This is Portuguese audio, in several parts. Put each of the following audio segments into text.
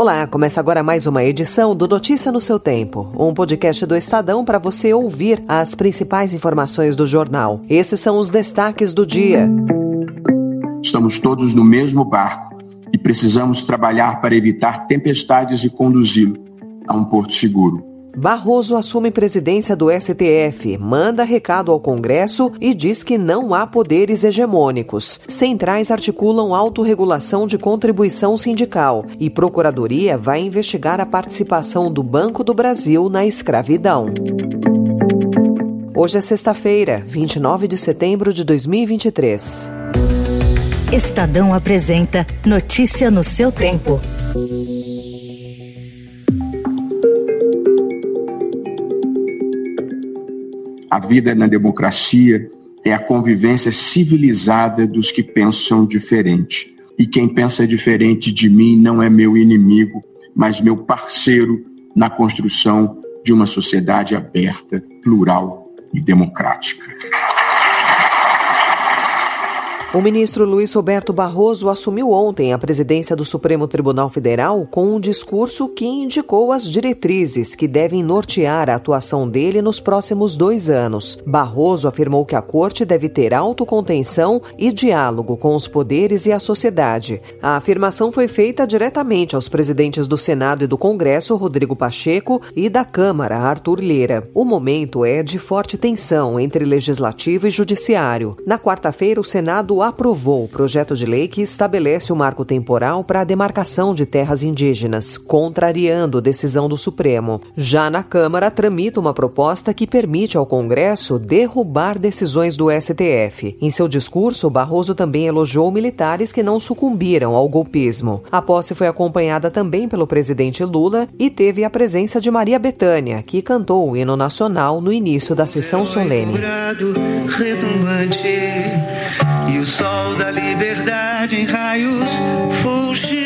Olá, começa agora mais uma edição do Notícia no seu Tempo, um podcast do Estadão para você ouvir as principais informações do jornal. Esses são os destaques do dia. Estamos todos no mesmo barco e precisamos trabalhar para evitar tempestades e conduzi-lo a um porto seguro. Barroso assume presidência do STF, manda recado ao Congresso e diz que não há poderes hegemônicos. Centrais articulam autorregulação de contribuição sindical e Procuradoria vai investigar a participação do Banco do Brasil na escravidão. Hoje é sexta-feira, 29 de setembro de 2023. Estadão apresenta Notícia no seu tempo. A vida na democracia é a convivência civilizada dos que pensam diferente. E quem pensa diferente de mim não é meu inimigo, mas meu parceiro na construção de uma sociedade aberta, plural e democrática. O ministro Luiz Roberto Barroso assumiu ontem a presidência do Supremo Tribunal Federal com um discurso que indicou as diretrizes que devem nortear a atuação dele nos próximos dois anos. Barroso afirmou que a corte deve ter autocontenção e diálogo com os poderes e a sociedade. A afirmação foi feita diretamente aos presidentes do Senado e do Congresso, Rodrigo Pacheco, e da Câmara, Arthur Lira. O momento é de forte tensão entre legislativo e judiciário. Na quarta-feira, o Senado aprovou o projeto de lei que estabelece o marco temporal para a demarcação de terras indígenas, contrariando decisão do Supremo. Já na Câmara, tramita uma proposta que permite ao Congresso derrubar decisões do STF. Em seu discurso, Barroso também elogiou militares que não sucumbiram ao golpismo. A posse foi acompanhada também pelo presidente Lula e teve a presença de Maria Bethânia, que cantou o hino nacional no início da sessão solene o sol da liberdade em raios fugidos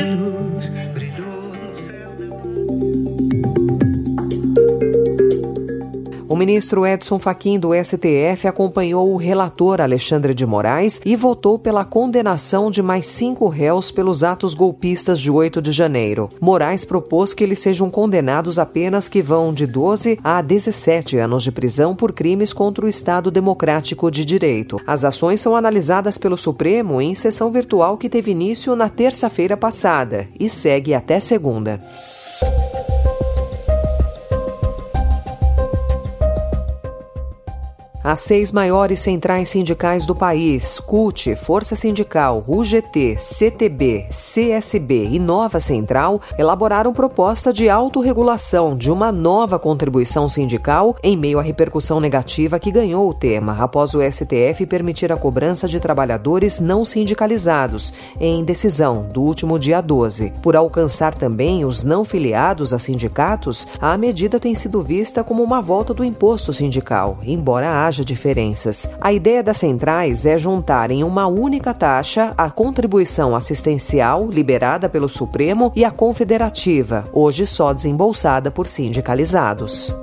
ministro Edson Fachin do STF acompanhou o relator Alexandre de Moraes e votou pela condenação de mais cinco réus pelos atos golpistas de 8 de janeiro. Moraes propôs que eles sejam condenados apenas que vão de 12 a 17 anos de prisão por crimes contra o Estado Democrático de Direito. As ações são analisadas pelo Supremo em sessão virtual que teve início na terça-feira passada e segue até segunda. As seis maiores centrais sindicais do país, CUT, Força Sindical, UGT, CTB, CSB e Nova Central, elaboraram proposta de autorregulação de uma nova contribuição sindical em meio à repercussão negativa que ganhou o tema, após o STF permitir a cobrança de trabalhadores não sindicalizados, em decisão do último dia 12. Por alcançar também os não filiados a sindicatos, a medida tem sido vista como uma volta do imposto sindical, embora haja haja diferenças. A ideia das centrais é juntar em uma única taxa a contribuição assistencial liberada pelo Supremo e a confederativa, hoje só desembolsada por sindicalizados.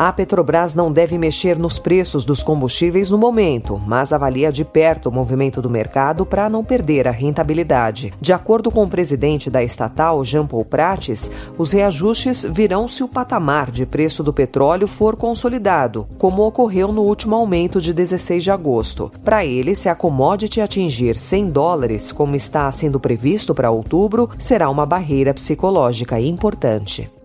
A Petrobras não deve mexer nos preços dos combustíveis no momento, mas avalia de perto o movimento do mercado para não perder a rentabilidade. De acordo com o presidente da estatal, Jean Paul Prates, os reajustes virão se o patamar de preço do petróleo for consolidado, como ocorreu no último aumento de 16 de agosto. Para ele, se a commodity atingir 100 dólares, como está sendo previsto para outubro, será uma barreira psicológica importante.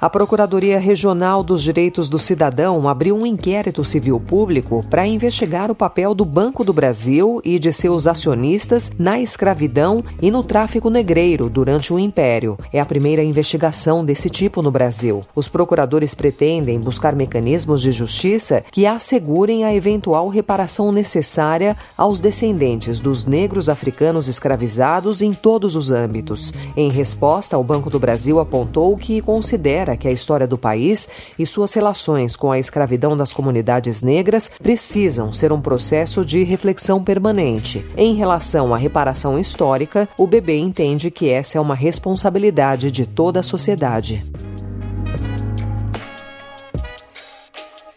A Procuradoria Regional dos Direitos do Cidadão abriu um inquérito civil público para investigar o papel do Banco do Brasil e de seus acionistas na escravidão e no tráfico negreiro durante o Império. É a primeira investigação desse tipo no Brasil. Os procuradores pretendem buscar mecanismos de justiça que assegurem a eventual reparação necessária aos descendentes dos negros africanos escravizados em todos os âmbitos. Em resposta, o Banco do Brasil apontou que considera que a história do país e suas relações com a escravidão das comunidades negras precisam ser um processo de reflexão permanente. Em relação à reparação histórica, o bebê entende que essa é uma responsabilidade de toda a sociedade.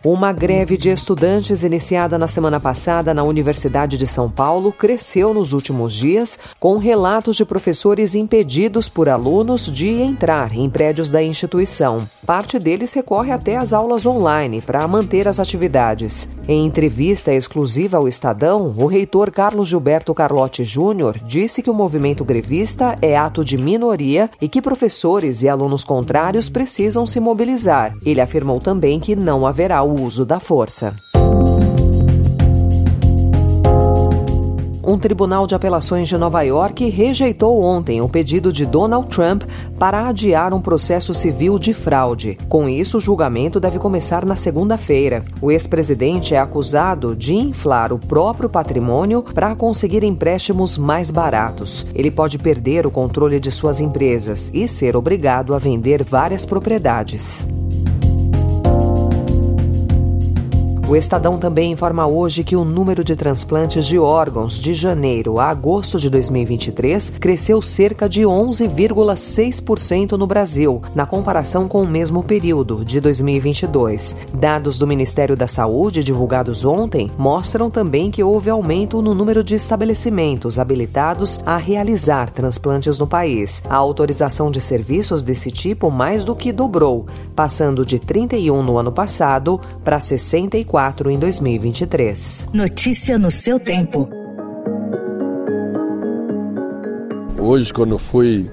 Uma greve de estudantes iniciada na semana passada na Universidade de São Paulo cresceu nos últimos dias, com relatos de professores impedidos por alunos de entrar em prédios da instituição. Parte deles recorre até às aulas online para manter as atividades. Em entrevista exclusiva ao Estadão, o reitor Carlos Gilberto Carlotti Júnior disse que o movimento grevista é ato de minoria e que professores e alunos contrários precisam se mobilizar. Ele afirmou também que não haverá uso da força. Um tribunal de apelações de Nova York rejeitou ontem o pedido de Donald Trump para adiar um processo civil de fraude. Com isso, o julgamento deve começar na segunda-feira. O ex-presidente é acusado de inflar o próprio patrimônio para conseguir empréstimos mais baratos. Ele pode perder o controle de suas empresas e ser obrigado a vender várias propriedades. O Estadão também informa hoje que o número de transplantes de órgãos de janeiro a agosto de 2023 cresceu cerca de 11,6% no Brasil, na comparação com o mesmo período de 2022. Dados do Ministério da Saúde divulgados ontem mostram também que houve aumento no número de estabelecimentos habilitados a realizar transplantes no país. A autorização de serviços desse tipo mais do que dobrou, passando de 31 no ano passado para 64 4 em 2023. Notícia no seu tempo. Hoje, quando fui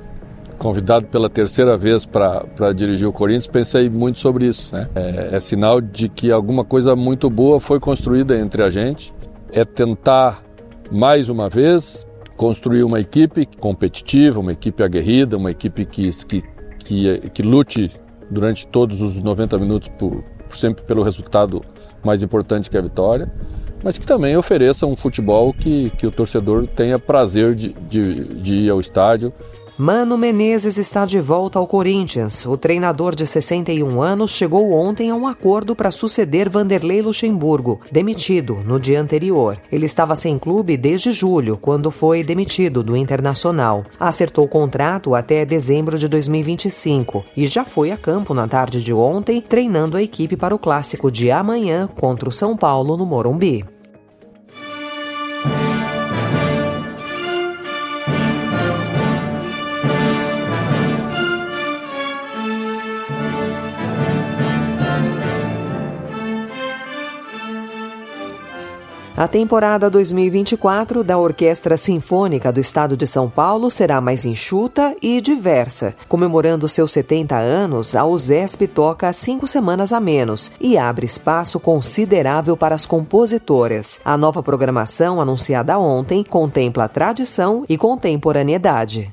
convidado pela terceira vez para dirigir o Corinthians, pensei muito sobre isso. Né? É, é, sinal de que alguma coisa muito boa foi construída entre a gente. É tentar, mais uma vez, construir uma equipe competitiva, uma equipe aguerrida, uma equipe que, que, que, que lute durante todos os 90 minutos por, sempre pelo resultado mais importante que a vitória, mas que também ofereça um futebol que, que o torcedor tenha prazer de, de, de ir ao estádio Mano Menezes está de volta ao Corinthians. O treinador de 61 anos chegou ontem a um acordo para suceder Vanderlei Luxemburgo, demitido no dia anterior. Ele estava sem clube desde julho, quando foi demitido do Internacional. Acertou o contrato até dezembro de 2025 e já foi a campo na tarde de ontem, treinando a equipe para o clássico de amanhã contra o São Paulo no Morumbi. A temporada 2024 da Orquestra Sinfônica do Estado de São Paulo será mais enxuta e diversa. Comemorando seus 70 anos, a USESP toca cinco semanas a menos e abre espaço considerável para as compositoras. A nova programação, anunciada ontem, contempla tradição e contemporaneidade.